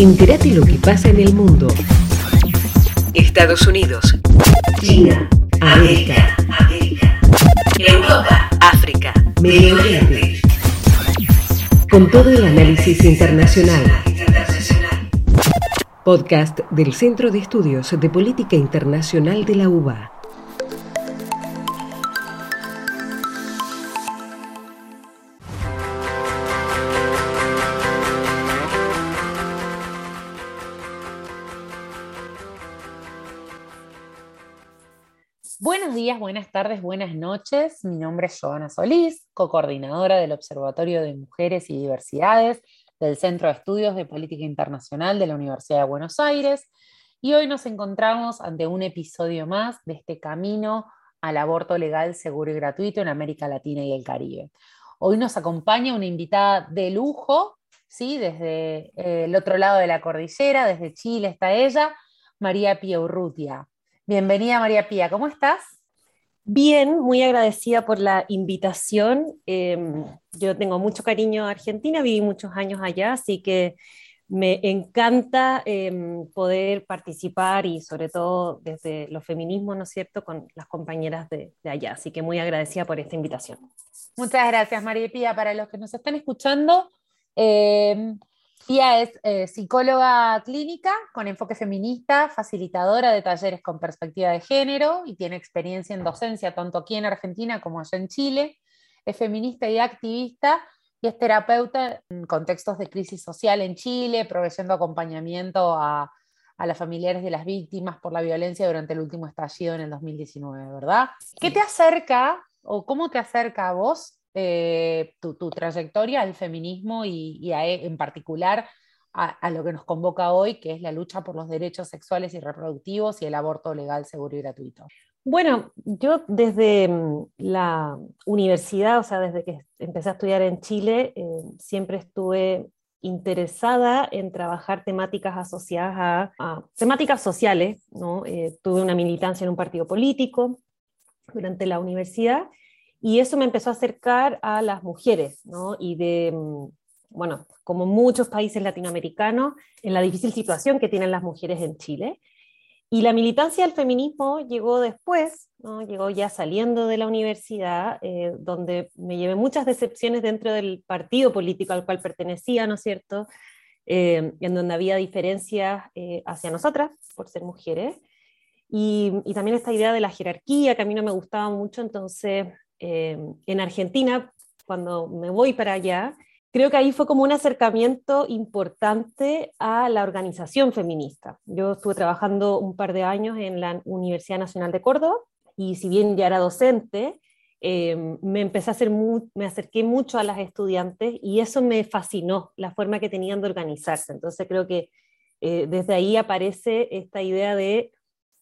Entérate lo que pasa en el mundo. Estados Unidos. China. América. Europa. África. Medio Oriente. Con todo el análisis internacional. Podcast del Centro de Estudios de Política Internacional de la UBA. Buenas tardes, buenas noches. Mi nombre es Joana Solís, co-coordinadora del Observatorio de Mujeres y Diversidades del Centro de Estudios de Política Internacional de la Universidad de Buenos Aires. Y hoy nos encontramos ante un episodio más de este camino al aborto legal, seguro y gratuito en América Latina y el Caribe. Hoy nos acompaña una invitada de lujo, ¿sí? desde eh, el otro lado de la cordillera, desde Chile está ella, María Pia Urrutia. Bienvenida María Pía, ¿cómo estás? Bien, muy agradecida por la invitación. Em, yo tengo mucho cariño a Argentina, viví muchos años allá, así que me encanta em, poder participar y sobre todo desde los feminismos, ¿no es cierto?, con las compañeras de, allá. Así que muy agradecida por esta invitación. Muchas gracias, María Pía. Para los que nos están escuchando, eh, Pía es eh, psicóloga clínica con enfoque feminista, facilitadora de talleres con perspectiva de género y tiene experiencia en docencia tanto aquí en Argentina como allá en Chile. Es feminista y activista y es terapeuta en contextos de crisis social en Chile, proveyendo acompañamiento a, a las familiares de las víctimas por la violencia durante el último estallido en el 2019, ¿verdad? ¿Qué te acerca o cómo te acerca a vos eh, tu, trayectoria al feminismo y, y a, en particular a, a, lo que nos convoca hoy, que es la lucha por los derechos sexuales y reproductivos y el aborto legal, seguro y gratuito. Bueno, yo desde mm, la universidad, o sea, desde que empecé a estudiar en Chile, eh, siempre estuve interesada en trabajar temáticas asociadas a, a temáticas sociales, ¿no? Eh, tuve una militancia en un partido político durante la universidad y eso me empezó a acercar a las mujeres, ¿no? Y de, mm, bueno, como muchos países latinoamericanos, en la difícil situación que tienen las mujeres en Chile. Y la militancia del feminismo llegó después, ¿no? llegó ya saliendo de la universidad, eh, donde me llevé muchas decepciones dentro del partido político al cual pertenecía, ¿no es cierto? Eh, en donde había diferencias eh, hacia nosotras por ser mujeres. Y, y, también esta idea de la jerarquía que a mí no me gustaba mucho, entonces eh, en Argentina, cuando me voy para allá, creo que ahí fue como un acercamiento importante a la organización feminista. Yo estuve trabajando un par de años en la Universidad Nacional de Córdoba y si bien ya era docente, eh, me empecé a hacer me acerqué mucho a las estudiantes y eso me fascinó, la forma que tenían de organizarse. Entonces creo que eh, desde ahí aparece esta idea de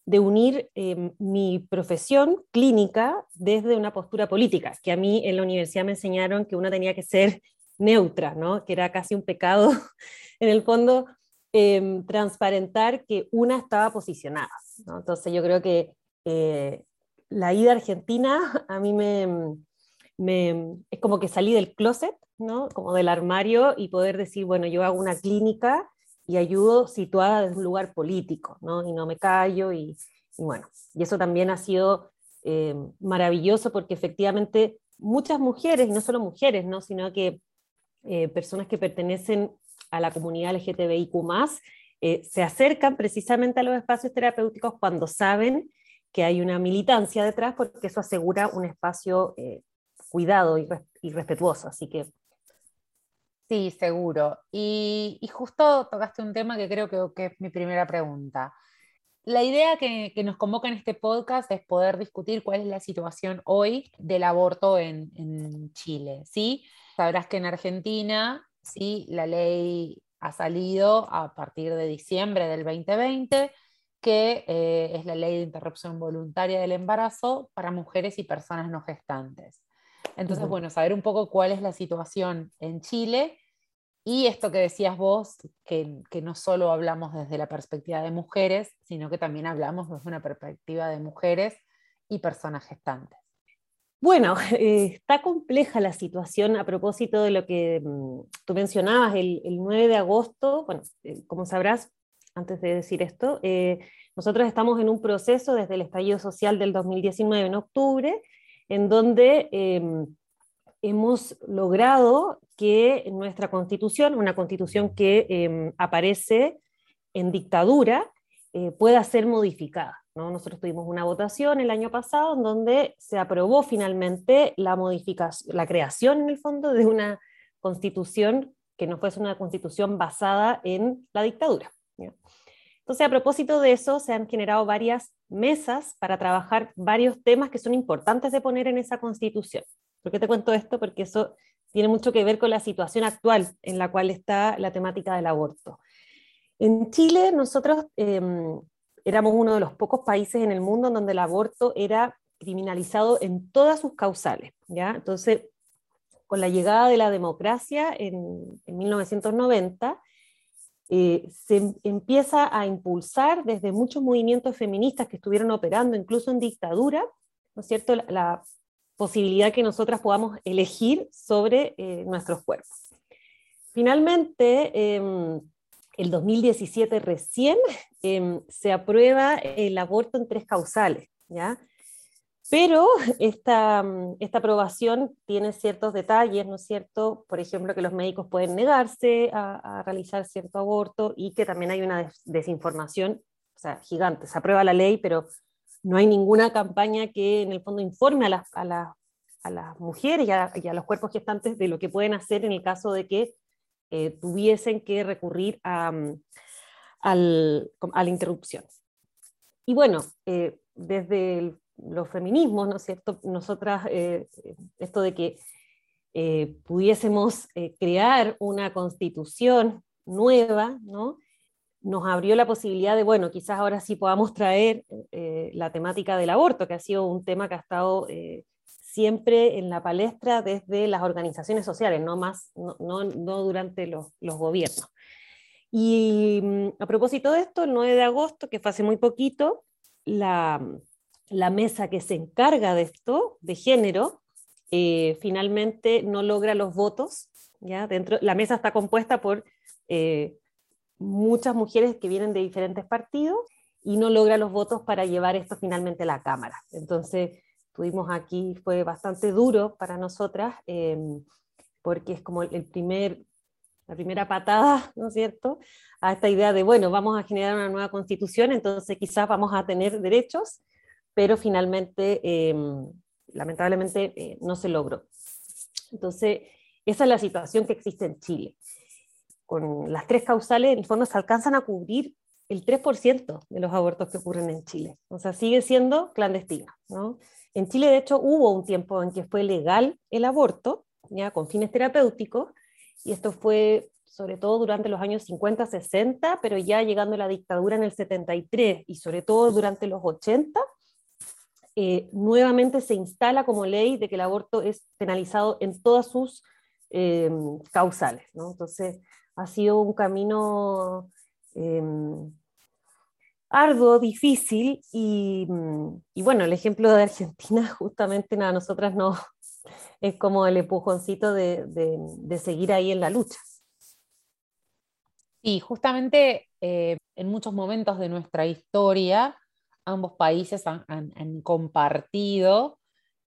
de unir eh, mi profesión clínica desde una postura política, que a mí en la universidad me enseñaron que una tenía que ser neutra, ¿no? que era casi un pecado, en el fondo, eh, transparentar que una estaba posicionada. ¿no? Entonces yo creo que eh, la ida a Argentina a mí me, me, es como que salí del closet, ¿no? como del armario y poder decir, bueno, yo hago una clínica y ayudo situada desde un lugar político, ¿no? Y no me callo y, bueno, y eso también ha sido eh, maravilloso porque efectivamente muchas mujeres, y no solo mujeres, ¿no? Sino que eh, personas que pertenecen a la comunidad LGTBIQ+, eh, se acercan precisamente a los espacios terapéuticos cuando saben que hay una militancia detrás porque eso asegura un espacio cuidado y, y respetuoso, así que Sí, seguro. Y, justo tocaste un tema que creo que, es mi primera pregunta. La idea que, nos convoca en este podcast es poder discutir cuál es la situación hoy del aborto en, en Chile. ¿sí? Sabrás que en Argentina ¿sí? la ley ha salido a partir de diciembre del 2020, que eh, es la ley de interrupción voluntaria del embarazo para mujeres y personas no gestantes. Entonces, uh -huh. bueno, saber un poco cuál es la situación en Chile y esto que decías vos, que, que, no solo hablamos desde la perspectiva de mujeres, sino que también hablamos desde una perspectiva de mujeres y personas gestantes. Bueno, eh, está compleja la situación a propósito de lo que mm, tú mencionabas, el, 9 de agosto, bueno, eh, como sabrás, antes de decir esto, eh, nosotros estamos en un proceso desde el estallido social del 2019 en octubre, en donde em, hemos logrado que nuestra constitución, una constitución que em, aparece en dictadura, pueda ser modificada. Nosotros tuvimos una votación el año pasado en donde se aprobó finalmente la la creación en el fondo de una constitución que no fuese una constitución basada en la dictadura. Entonces, a propósito de eso, se han generado varias mesas para trabajar varios temas que son importantes de poner en esa constitución. ¿Por qué te cuento esto? Porque eso tiene mucho que ver con la situación actual en la cual está la temática del aborto. En Chile, nosotros em, éramos uno de los pocos países en el mundo en donde el aborto era criminalizado en todas sus causales. ¿ya? Entonces, con la llegada de la democracia en, 1990, eh, se empieza a impulsar desde muchos movimientos feministas que estuvieron operando incluso en dictadura, ¿no es cierto?, la, posibilidad que nosotras podamos elegir sobre eh, nuestros cuerpos. Finalmente, em, el 2017 recién em, se aprueba el aborto en tres causales, ¿ya? Pero esta, esta, aprobación tiene ciertos detalles, ¿no es cierto? Por ejemplo, que los médicos pueden negarse a, realizar cierto aborto y que también hay una desinformación gigante. Se aprueba la ley, pero no hay ninguna campaña que en el fondo informe a las, a a las mujeres y a, los cuerpos gestantes de lo que pueden hacer en el caso de que eh, tuviesen que recurrir a, mm, a la interrupción. Y bueno, eh, desde los feminismos, ¿no es cierto? Nosotras, eh, esto de que pudiésemos crear una constitución nueva, ¿no? nos abrió la posibilidad de, bueno, quizás ahora sí podamos traer la temática del aborto, que ha sido un tema que ha estado siempre en la palestra desde las organizaciones sociales, no, más, no, no, durante los, los, gobiernos. Y mm, a propósito de esto, el 9 de agosto, que fue hace muy poquito, la, la mesa que se encarga de esto, de género, eh, finalmente no logra los votos. ¿ya? Dentro, la mesa está compuesta por eh, muchas mujeres que vienen de diferentes partidos y no logra los votos para llevar esto finalmente a la Cámara. Entonces, tuvimos aquí fue bastante duro para nosotras, em, porque es como el primer, la primera patada, ¿no es cierto?, a esta idea de, bueno, vamos a generar una nueva constitución, entonces quizás vamos a tener derechos, pero finalmente, em, lamentablemente, eh, no se logró. Entonces, esa es la situación que existe en Chile. Con las tres causales, en el fondo, se alcanzan a cubrir el 3% de los abortos que ocurren en Chile. O sea, sigue siendo clandestina, ¿no? En Chile, de hecho, hubo un tiempo en que fue legal el aborto, ya con fines terapéuticos, y esto fue sobre todo durante los años 50, 60, pero ya llegando la dictadura en el 73 y sobre todo durante los 80, eh, nuevamente se instala como ley de que el aborto es penalizado en todas sus eh, causales. Entonces, ha sido un camino eh, arduo, difícil, y, bueno, el ejemplo de Argentina justamente a nosotras no es como el empujoncito de, seguir ahí en la lucha. Y justamente eh, en muchos momentos de nuestra historia, ambos países han, compartido,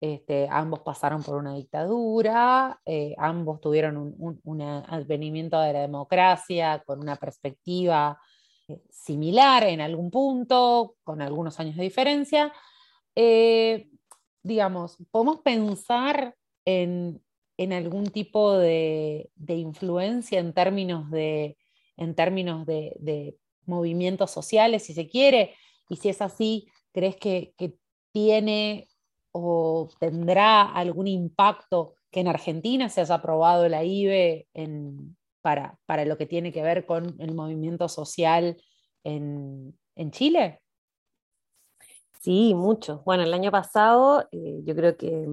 este, ambos pasaron por una dictadura, eh, ambos tuvieron un, advenimiento de la democracia con una perspectiva similar en algún punto, con algunos años de diferencia. Eh, digamos, podemos pensar en, algún tipo de, influencia en términos, de, en términos de, movimientos sociales, si se quiere, y si es así, ¿crees que, tiene o tendrá algún impacto que en Argentina se haya aprobado la IBE para, para lo que tiene que ver con el movimiento social en, en Chile? Sí, mucho. Bueno, el año pasado eh, yo creo que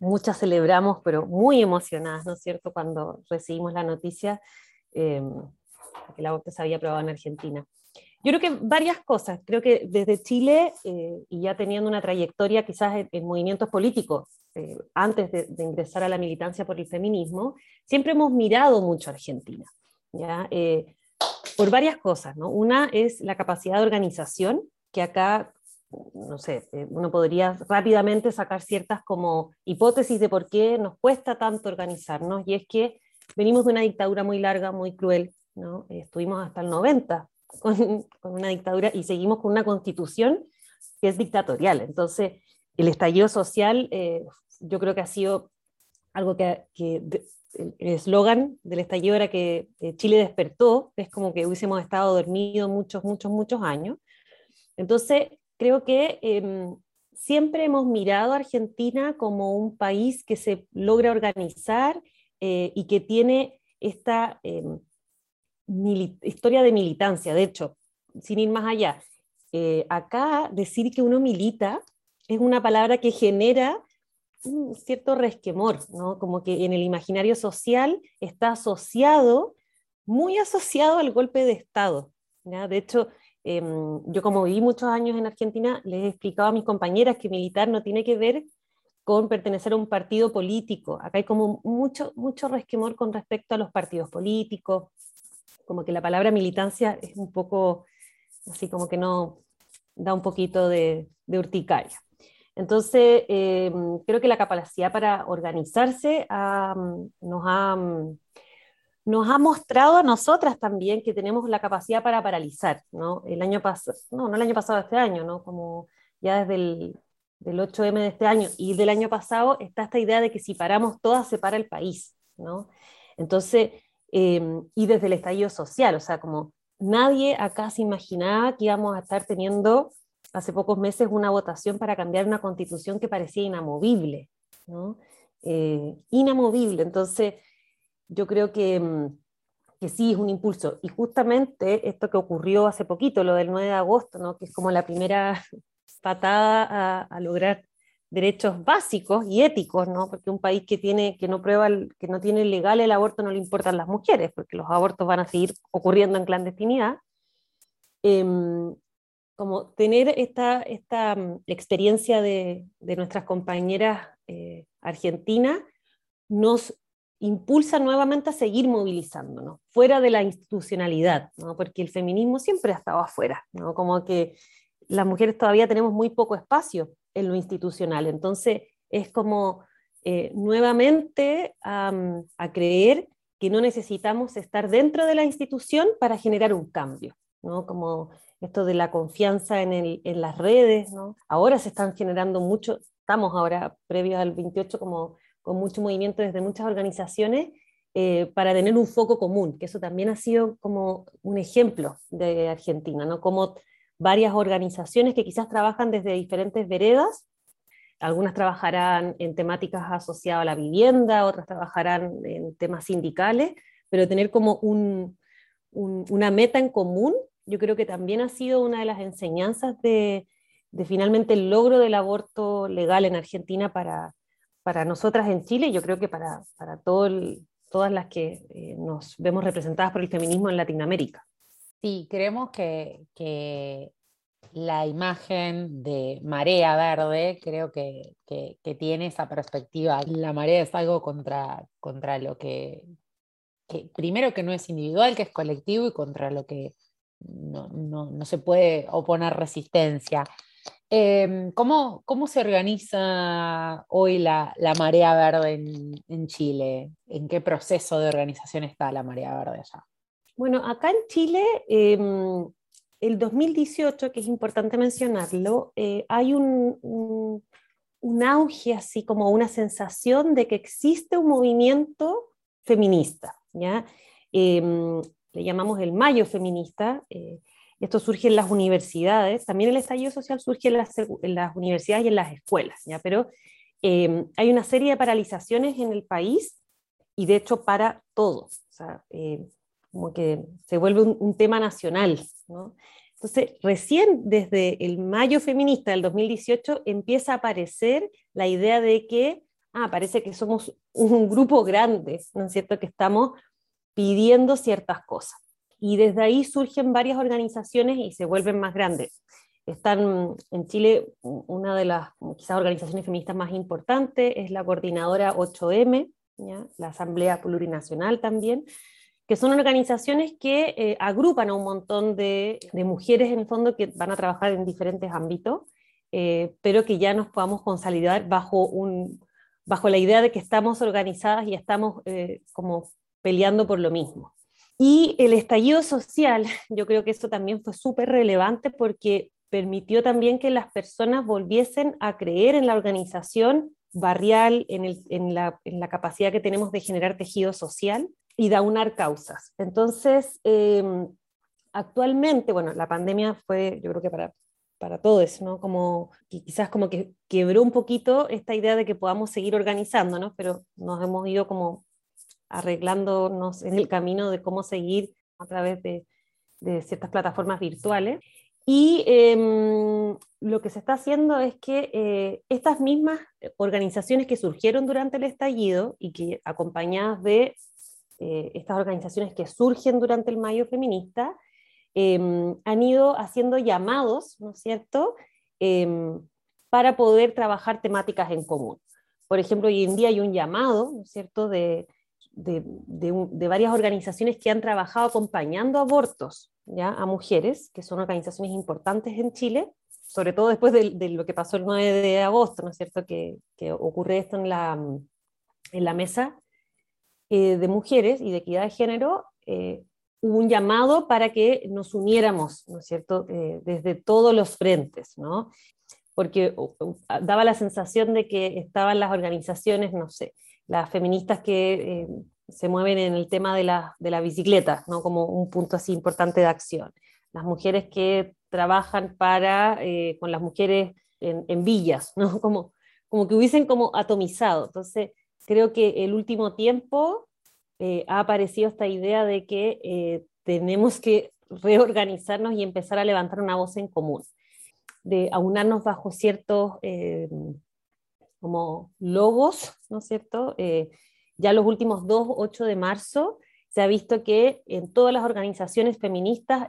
muchas celebramos, pero muy emocionadas, ¿no es cierto?, cuando recibimos la noticia. Em, que el aborto se había aprobado en Argentina. Yo creo que varias cosas. Creo que desde Chile, eh, y ya teniendo una trayectoria quizás en, movimientos políticos, eh, antes de, ingresar a la militancia por el feminismo, siempre hemos mirado mucho a Argentina, ¿ya? Eh, por varias cosas. ¿no? Una es la capacidad de organización, que acá, no sé, uno podría rápidamente sacar ciertas como hipótesis de por qué nos cuesta tanto organizarnos, y es que venimos de una dictadura muy larga, muy cruel, ¿no? estuvimos hasta el 90 con, una dictadura y seguimos con una constitución que es dictatorial. Entonces, el estallido social eh, yo creo que ha sido algo que, el eslogan del estallido era que Chile despertó, es como que hubiésemos estado dormidos muchos, muchos, muchos años. Entonces, creo que em, siempre hemos mirado a Argentina como un país que se logra organizar eh, y que tiene esta em, historia de militancia, de hecho, sin ir más allá. Eh, acá decir que uno milita es una palabra que genera un cierto resquemor, ¿no? Como que en el imaginario social está asociado, muy asociado al golpe de Estado. ¿ya? De hecho, em, yo como viví muchos años en Argentina, les he explicado a mis compañeras que militar no tiene que ver con pertenecer a un partido político. Acá hay como mucho, mucho resquemor con respecto a los partidos políticos, como que la palabra militancia es un poco, así como que no da un poquito de, urticaria. Entonces, em, creo que la capacidad para organizarse nos, ha, nos ha mostrado a nosotras también que tenemos la capacidad para paralizar, ¿no? El año pasado, no, no el año pasado, este año, ¿no? Como ya desde el del 8M de este año y del año pasado está esta idea de que si paramos todas se para el país, ¿no? Entonces, Em, y desde el estallido social, o sea, como nadie acá se imaginaba que íbamos a estar teniendo hace pocos meses una votación para cambiar una constitución que parecía inamovible, ¿no? Eh, inamovible, entonces yo creo que, em, que sí es un impulso. Y justamente esto que ocurrió hace poquito, lo del 9 de agosto, ¿no? que es como la primera patada a, a lograr derechos básicos y éticos, ¿no? Porque un país que, tiene, que, no prueba que no tiene legal el aborto no le importan las mujeres, porque los abortos van a seguir ocurriendo en clandestinidad. Em, como tener esta, esta mm, experiencia de, de, nuestras compañeras eh, argentinas nos impulsa nuevamente a seguir movilizándonos, fuera de la institucionalidad, ¿no? porque el feminismo siempre ha estado afuera, ¿no? como que las mujeres todavía tenemos muy poco espacio en lo institucional. Entonces, es como eh, nuevamente a creer que no necesitamos estar dentro de la institución para generar un cambio, ¿no? Como esto de la confianza en, el, en las redes, ¿no? Ahora se están generando mucho, estamos ahora previos al 28 como con mucho movimiento desde muchas organizaciones eh, para tener un foco común, que eso también ha sido como un ejemplo de Argentina, ¿no? Como varias organizaciones que quizás trabajan desde diferentes veredas. Algunas trabajarán en temáticas asociadas a la vivienda, otras trabajarán en temas sindicales, pero tener como una meta en común, yo creo que también ha sido una de las enseñanzas de, finalmente el logro del aborto legal en Argentina para, para nosotras en Chile, y yo creo que para, para todas las que eh, nos vemos representadas por el feminismo en Latinoamérica. Sí, creemos que, la imagen de marea verde creo que, tiene esa perspectiva. La marea es algo contra, contra lo que, primero que no es individual, que es colectivo y contra lo que no, se puede oponer resistencia. Em, ¿cómo, se organiza hoy la, marea verde en, en Chile? ¿En qué proceso de organización está la marea verde allá? Bueno, acá en Chile, em, el 2018, que es importante mencionarlo, eh, hay un, un, auge, así como una sensación de que existe un movimiento feminista, ¿ya? Em, le llamamos el Mayo feminista. Eh, esto surge en las universidades, también el estallido social surge en las, universidades y en las escuelas, ¿ya? pero em, hay una serie de paralizaciones en el país y de hecho para todos. Eh, como que se vuelve un, tema nacional. ¿no? Entonces, recién desde el mayo feminista del 2018 empieza a aparecer la idea de que, ah, parece que somos un grupo grande, ¿no es cierto?, que estamos pidiendo ciertas cosas. y desde ahí surgen varias organizaciones y se vuelven más grandes. Están en Chile una de las quizás organizaciones feministas más importantes, es la coordinadora 8M, la Asamblea Plurinacional también, que son organizaciones que eh, agrupan a un montón de, mujeres en el fondo que van a trabajar en diferentes ámbitos, eh, pero que ya nos podamos consolidar bajo, un, bajo la idea de que estamos organizadas y estamos eh, como peleando por lo mismo. Y el estallido social, yo creo que eso también fue súper relevante porque permitió también que las personas volviesen a creer en la organización barrial, en, el, en, la, en la, capacidad que tenemos de generar tejido social y de aunar causas. Entonces, em, actualmente, bueno, la pandemia fue, yo creo que para, para todos, ¿no? Como quizás como que quebró un poquito esta idea de que podamos seguir organizando, ¿no? Pero nos hemos ido como arreglándonos en el camino de cómo seguir a través de, de ciertas plataformas virtuales. Y em, lo que se está haciendo es que eh, estas mismas organizaciones que surgieron durante el estallido y que acompañadas de eh, estas organizaciones que surgen durante el Mayo Feminista, em, han ido haciendo llamados, ¿no es cierto?, em, para poder trabajar temáticas en común. Por ejemplo, hoy en día hay un llamado, ¿no es cierto?, de, de, de, varias organizaciones que han trabajado acompañando abortos ¿ya? a mujeres, que son organizaciones importantes en Chile, sobre todo después de, de lo que pasó el 9 de agosto, ¿no es cierto?, que, que ocurre esto en la, en la mesa eh, de mujeres y de equidad de género, eh, hubo un llamado para que nos uniéramos, ¿no es cierto?, eh, desde todos los frentes, ¿no? Porque daba la sensación de que estaban las organizaciones, no sé, las feministas que se mueven en el tema de la, de la bicicleta, ¿no? como un punto así importante de acción. Las mujeres que trabajan para, con las mujeres en, en, villas, ¿no? como, como que hubiesen como atomizado. Entonces, creo que el último tiempo eh, ha aparecido esta idea de que eh, tenemos que reorganizarnos y empezar a levantar una voz en común, de aunarnos bajo ciertos eh, como logos, ¿no es cierto? ya los últimos 2, 8 de marzo, se ha visto que en todas las organizaciones feministas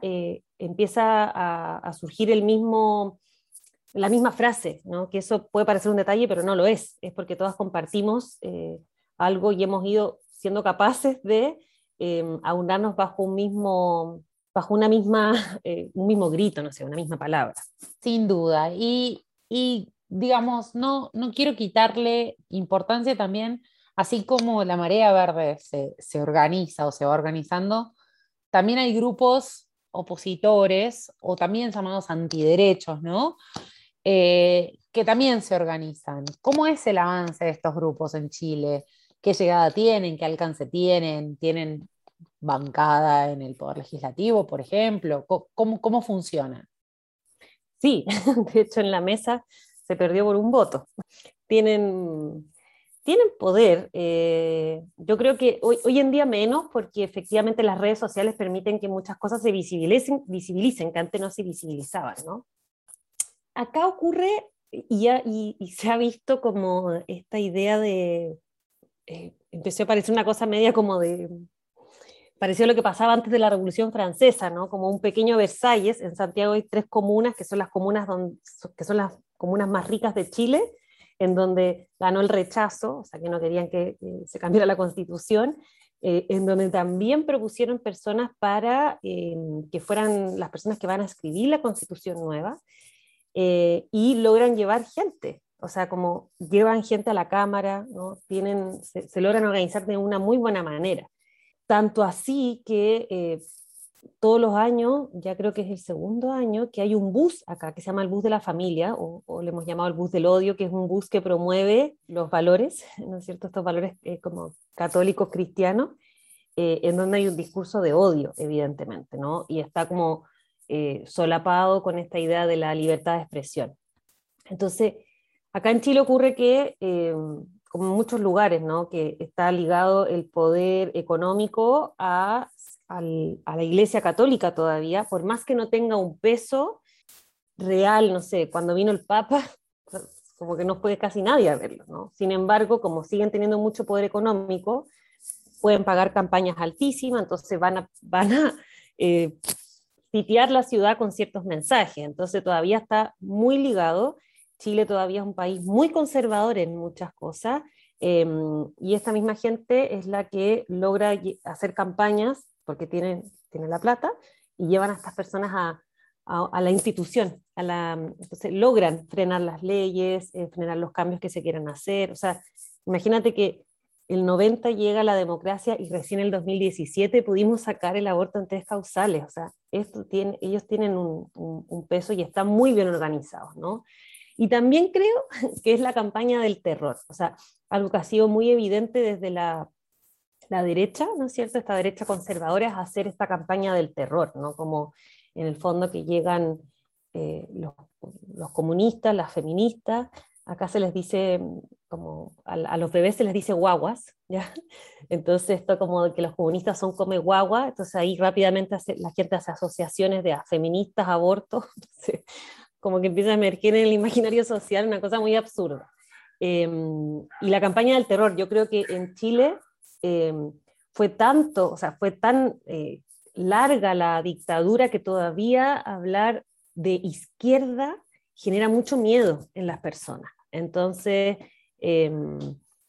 empieza a, surgir el mismo, la misma frase, ¿no? que eso puede parecer un detalle, pero no lo es, es porque todas compartimos algo y hemos ido siendo capaces de eh, aunarnos bajo un mismo, bajo una misma, eh, un mismo grito, no sé, una misma palabra. Sin duda. Y, y digamos, no, no quiero quitarle importancia también, así como la marea verde se, se organiza o se va organizando, también hay grupos opositores o también llamados antiderechos, ¿no? Eh, que también se organizan. ¿Cómo es el avance de estos grupos en Chile? qué llegada tienen, qué alcance tienen, tienen bancada en el Poder Legislativo, por ejemplo, ¿cómo, cómo funciona? Sí, de hecho en la mesa se perdió por un voto. Tienen, tienen poder. Eh, yo creo que hoy, hoy, en día menos, porque efectivamente las redes sociales permiten que muchas cosas se visibilicen, visibilicen que antes no se visibilizaban. ¿no? Acá ocurre, y, y, y se ha visto como esta idea de, eh, empezó a parecer una cosa media como de, pareció lo que pasaba antes de la Revolución Francesa, ¿no? Como un pequeño Versalles. En Santiago hay tres comunas que son las comunas donde, que son las comunas más ricas de Chile, en donde ganó el rechazo, o sea que no querían que, se cambiara la Constitución, eh, en donde también propusieron personas para eh, que fueran las personas que van a escribir la Constitución nueva y logran llevar gente o sea, como llevan gente a la cámara, ¿no? Tienen, se, logran organizar de una muy buena manera. Tanto así que eh, todos los años, ya creo que es el segundo año, que hay un bus acá que se llama el bus de la familia, o, le hemos llamado el bus del odio, que es un bus que promueve los valores, ¿no es cierto? Estos valores eh, como católicos cristianos, eh, en donde hay un discurso de odio, evidentemente, ¿no? Y está como solapado con esta idea de la libertad de expresión. Entonces, Acá en Chile ocurre que, eh, como en muchos lugares, ¿no? que está ligado el poder económico a, la Iglesia Católica todavía, por más que no tenga un peso real, no sé, cuando vino el Papa, como que no puede casi nadie a verlo. ¿no? Sin embargo, como siguen teniendo mucho poder económico, pueden pagar campañas altísimas, entonces van a, van a eh, sitiar la ciudad con ciertos mensajes. Entonces todavía está muy ligado. Chile todavía es un país muy conservador en muchas cosas. Em, y esta misma gente es la que logra hacer campañas porque tienen, tienen la plata y llevan a estas personas a, a, la institución. A la, entonces logran frenar las leyes, eh, frenar los cambios que se quieran hacer. O sea, imagínate que el 90 llega la democracia y recién en el 2017 pudimos sacar el aborto en tres causales. O sea, esto ellos tienen un, un, peso y están muy bien organizados, ¿no? Y también creo que es la campaña del terror, o sea, algo que ha sido muy evidente desde la, la derecha, ¿no es cierto? Esta derecha conservadora es hacer esta campaña del terror, ¿no? Como en el fondo que llegan eh, los, los, comunistas, las feministas, acá se les dice, como a, los bebés se les dice guaguas, ¿ya? Entonces esto como que los comunistas son come guagua, entonces ahí rápidamente la gente hace asociaciones de feministas, abortos, como que empieza a emerger en el imaginario social una cosa muy absurda. Em, y la campaña del terror, yo creo que en Chile em, fue tanto, o sea, fue tan eh, larga la dictadura que todavía hablar de izquierda genera mucho miedo en las personas. Entonces, em,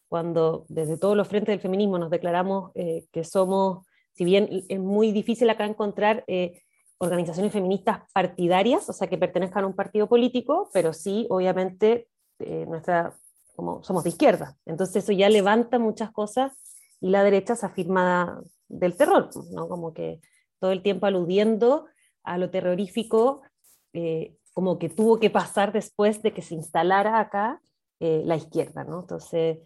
cuando desde todos los frentes del feminismo nos declaramos eh, que somos, si bien es muy difícil acá encontrar eh, organizaciones feministas partidarias, o sea, que pertenezcan a un partido político, pero sí, obviamente, eh, nuestra, como somos de izquierda. Entonces eso ya levanta muchas cosas y la derecha se afirma del terror, ¿no? Como que todo el tiempo aludiendo a lo terrorífico como que tuvo que pasar después de que se instalara acá eh, la izquierda, ¿no? Entonces,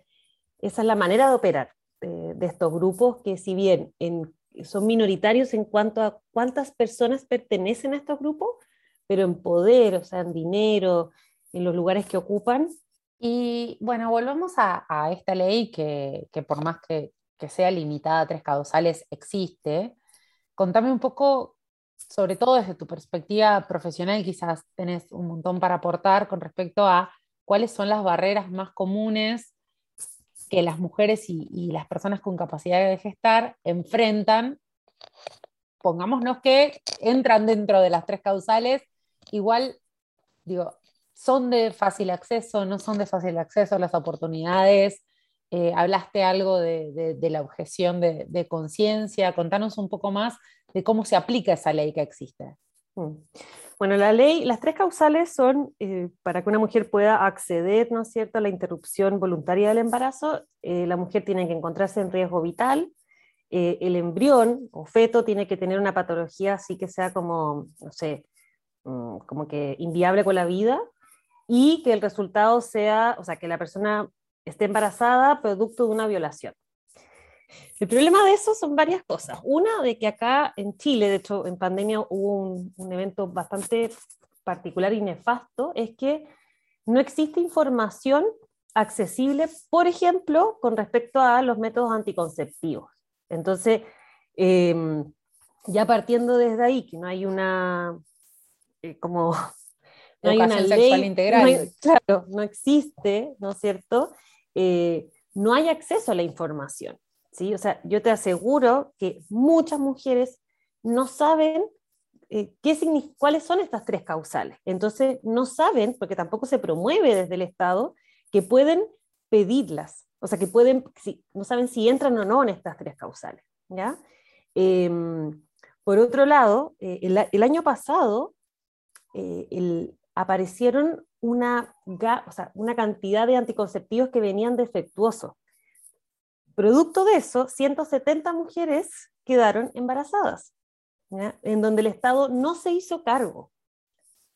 esa es la manera de operar eh, de estos grupos que si bien son minoritarios en cuanto a cuántas personas pertenecen a estos grupos, pero en poder, o sea, en dinero, en los lugares que ocupan. Y bueno, volvamos a, esta ley que, que por más que, que, sea limitada a tres causales, existe. Contame un poco sobre todo desde tu perspectiva profesional, quizás tenés un montón para aportar con respecto a cuáles son las barreras más comunes que las mujeres y, las personas con capacidad de gestar enfrentan. Pongámonos que entran dentro de las tres causales, igual, digo, son de fácil acceso, no son de fácil acceso las oportunidades. Eh, hablaste algo de, la objeción de, conciencia, contanos un poco más de cómo se aplica esa ley que existe. Mm. Bueno, la ley, las tres causales son eh, para que una mujer pueda acceder, ¿no es cierto?, a la interrupción voluntaria del embarazo, eh, la mujer tiene que encontrarse en riesgo vital, eh, el embrión o feto tiene que tener una patología así que sea como, no sé, mm, como que inviable con la vida, y que el resultado sea, o sea, que la persona esté embarazada producto de una violación. El problema de eso son varias cosas. Una, de que acá en Chile, de hecho en pandemia hubo un, evento bastante particular y nefasto, es que no existe información accesible, por ejemplo, con respecto a los métodos anticonceptivos. Entonces, em, ya partiendo desde ahí, que no hay una, eh, como, no hay una ley integral. claro, no existe, ¿no es cierto? Eh, no hay acceso a la información. O sea, yo te aseguro que muchas mujeres no saben eh, qué cuáles son estas tres causales. Entonces, no saben, porque tampoco se promueve desde el Estado, que pueden pedirlas. O sea, que pueden, no saben si entran o no en estas tres causales. ¿ya? Em, por otro lado, eh, el, año pasado eh, aparecieron una, o sea, una cantidad de anticonceptivos que venían defectuosos. Producto de eso, 170 mujeres quedaron embarazadas, en donde el Estado no se hizo cargo,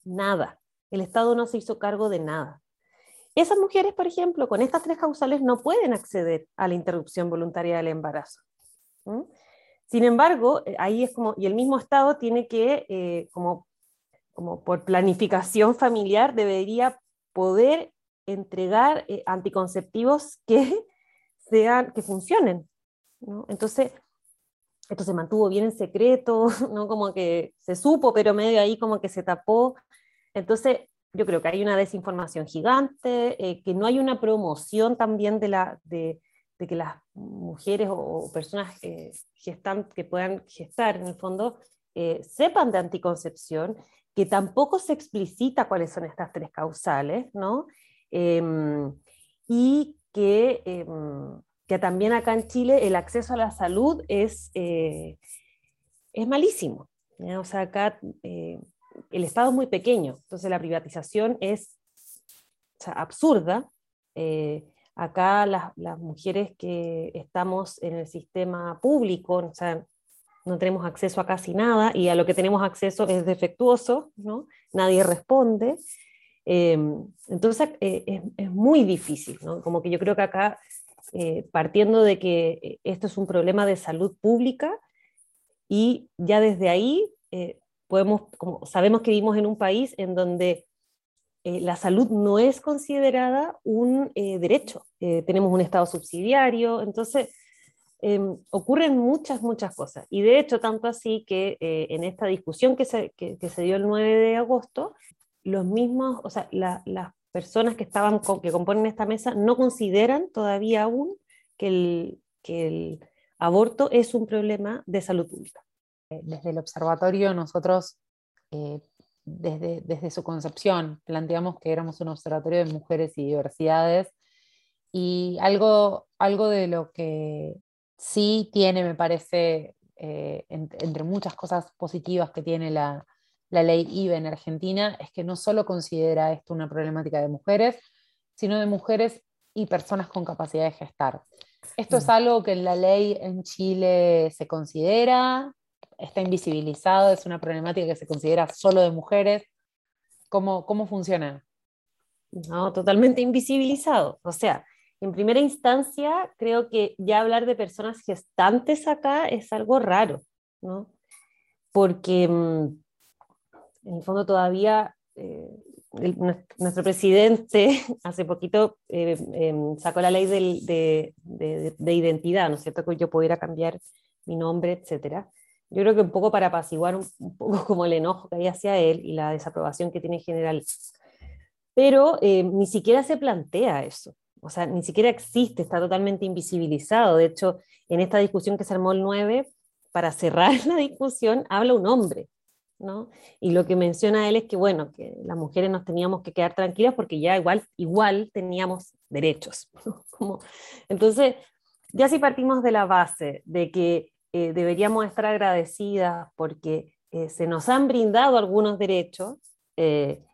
nada. El Estado no se hizo cargo de nada. Esas mujeres, por ejemplo, con estas tres causales no pueden acceder a la interrupción voluntaria del embarazo. Sin embargo, eh, ahí es como, y el mismo Estado tiene que, eh, como, como por planificación familiar, debería poder entregar eh, anticonceptivos que sean, que funcionen. ¿no? Entonces, esto se mantuvo bien en secreto, ¿no? como que se supo, pero medio ahí como que se tapó. Entonces, yo creo que hay una desinformación gigante, eh, que no hay una promoción también de, la, de, de que las mujeres o, personas eh, gestan, que puedan gestar, en el fondo, eh, sepan de anticoncepción, que tampoco se explicita cuáles son estas tres causales, ¿no? Em, y que, em, que, también acá en Chile el acceso a la salud es, eh, es malísimo. O sea, acá eh, el Estado es muy pequeño, entonces la privatización es absurda. Eh, acá las, las, mujeres que estamos en el sistema público, o sea, no tenemos acceso a casi nada y a lo que tenemos acceso es defectuoso, ¿no? nadie responde. Em, entonces eh, es, muy difícil, ¿no? como que yo creo que acá, eh, partiendo de que eh, esto es un problema de salud pública y ya desde ahí podemos, como sabemos que vivimos en un país en donde la salud no es considerada un derecho, tenemos un Estado subsidiario, entonces Em, ocurren muchas, muchas cosas. Y de hecho, tanto así que en esta discusión que se, que, se, dio el 9 de agosto, los mismos, o sea, las personas que, estaban, que componen esta mesa no consideran todavía aún que el, aborto es un problema de salud pública. Desde el observatorio nosotros, eh, desde, desde su concepción, planteamos que éramos un observatorio de mujeres y diversidades y algo, algo de lo que sí tiene, me parece, eh, entre muchas cosas positivas que tiene la, ley IVE en Argentina, es que no solo considera esto una problemática de mujeres, sino de mujeres y personas con capacidad de gestar. ¿Esto es algo que en la ley en Chile se considera? ¿Está invisibilizado? ¿Es una problemática que se considera solo de mujeres? ¿Cómo, cómo funciona? No, totalmente invisibilizado. O sea, en primera instancia, creo que ya hablar de personas gestantes acá es algo raro, ¿no? Porque mm, en el fondo todavía eh, nuestro presidente hace poquito eh, em, sacó la ley de, de, identidad, ¿no es cierto? Que yo pudiera cambiar mi nombre, etcétera. Yo creo que un poco para apaciguar un, un, poco como el enojo que hay hacia él y la desaprobación que tiene en general. Pero eh, ni siquiera se plantea eso o sea, ni siquiera existe, está totalmente invisibilizado. De hecho, en esta discusión que se armó el 9, para cerrar la discusión, habla un hombre, Y lo que menciona él es que, bueno, que las mujeres nos teníamos que quedar tranquilas porque ya igual, igual teníamos derechos. Entonces, ya si partimos de la base de que eh, deberíamos estar agradecidas porque eh, se nos han brindado algunos derechos, eh,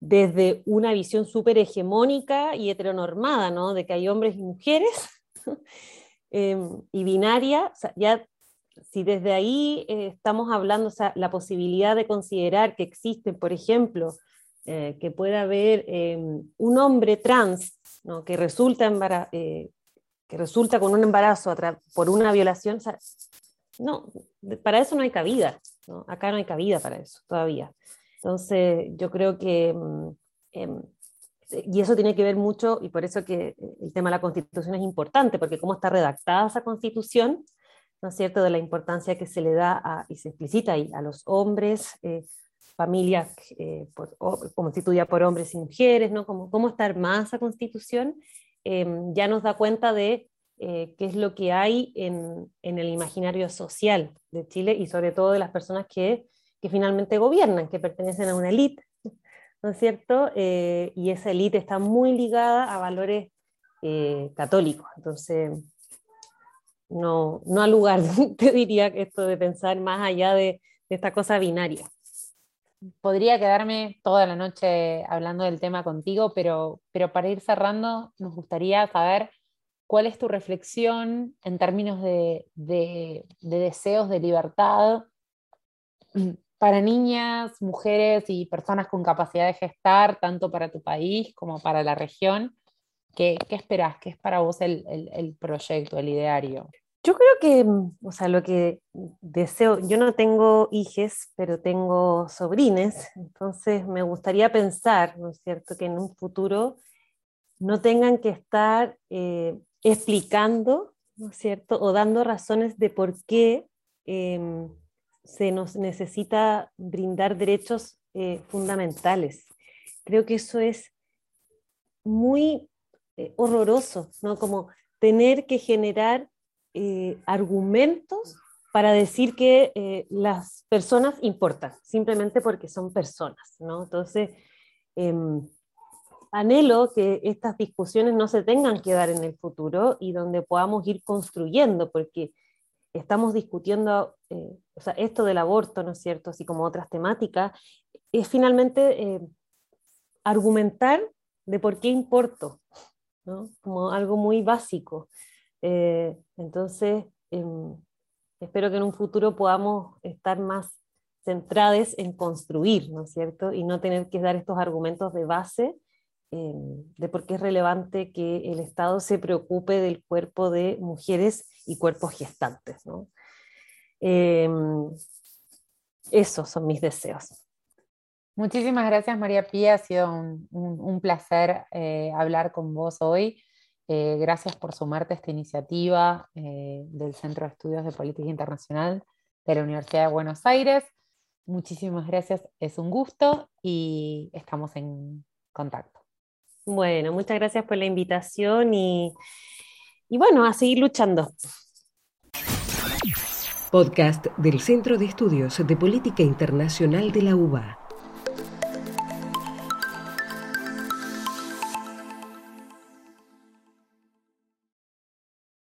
desde una visión súper hegemónica y heteronormada, ¿no? De que hay hombres y mujeres em, y binaria, ya si desde ahí eh, estamos hablando, la posibilidad de considerar que existe, por ejemplo, eh, que pueda haber em, un hombre trans ¿no? que, resulta eh, que resulta con un embarazo por una violación, no, para eso no hay cabida, ¿no? acá no hay cabida para eso todavía. Entonces, yo creo que, mm, em, y eso tiene que ver mucho, y por eso que el tema de la constitución es importante, porque cómo está redactada esa constitución, ¿no es cierto?, de la importancia que se le da y se explicita ahí a los hombres, eh, familias eh, constituida por hombres y mujeres, ¿no? Cómo, cómo está armada esa constitución, em, ya nos da cuenta de eh, qué es lo que hay en, en, el imaginario social de Chile y sobre todo de las personas que que finalmente gobiernan, que pertenecen a una élite, ¿no es cierto? Eh, y esa élite está muy ligada a valores católicos. Entonces, no, no al lugar, te diría esto de pensar más allá de, esta cosa binaria. Podría quedarme toda la noche hablando del tema contigo, pero, pero para ir cerrando, nos gustaría saber cuál es tu reflexión en términos de, de deseos de libertad para niñas, mujeres y personas con capacidad de gestar, tanto para tu país como para la región? ¿Qué, qué esperás? ¿Qué es para vos el, el, proyecto, el ideario? Yo creo que, o sea, lo que deseo, yo no tengo hijes, pero tengo sobrines, entonces me gustaría pensar, ¿no es cierto?, que en un futuro no tengan que estar eh, explicando, ¿no es cierto?, o dando razones de por qué em, se nos necesita brindar derechos eh, fundamentales. Creo que eso es muy eh, horroroso, ¿no? Como tener que generar eh, argumentos para decir que eh, las personas importan, simplemente porque son personas, ¿no? Entonces, em, anhelo que estas discusiones no se tengan que dar en el futuro y donde podamos ir construyendo, porque estamos discutiendo, o sea, esto del aborto, ¿no es cierto?, así como otras temáticas, es finalmente argumentar de por qué importo, Como algo muy básico. entonces, em, espero que en un futuro podamos estar más centrados en construir, ¿no es cierto? Y no tener que dar estos argumentos de base eh, de por qué es relevante que el Estado se preocupe del cuerpo de mujeres y cuerpos gestantes, ¿no? Eh, esos son mis deseos. Muchísimas gracias María Pía, ha sido un, placer eh, hablar con vos hoy. Eh, gracias por sumarte a esta iniciativa eh, del Centro de Estudios de Política Internacional de la Universidad de Buenos Aires. Muchísimas gracias, es un gusto y estamos en contacto. Bueno, muchas gracias por la invitación y, y bueno, a seguir luchando. Podcast del Centro de Estudios de Política Internacional de la UBA.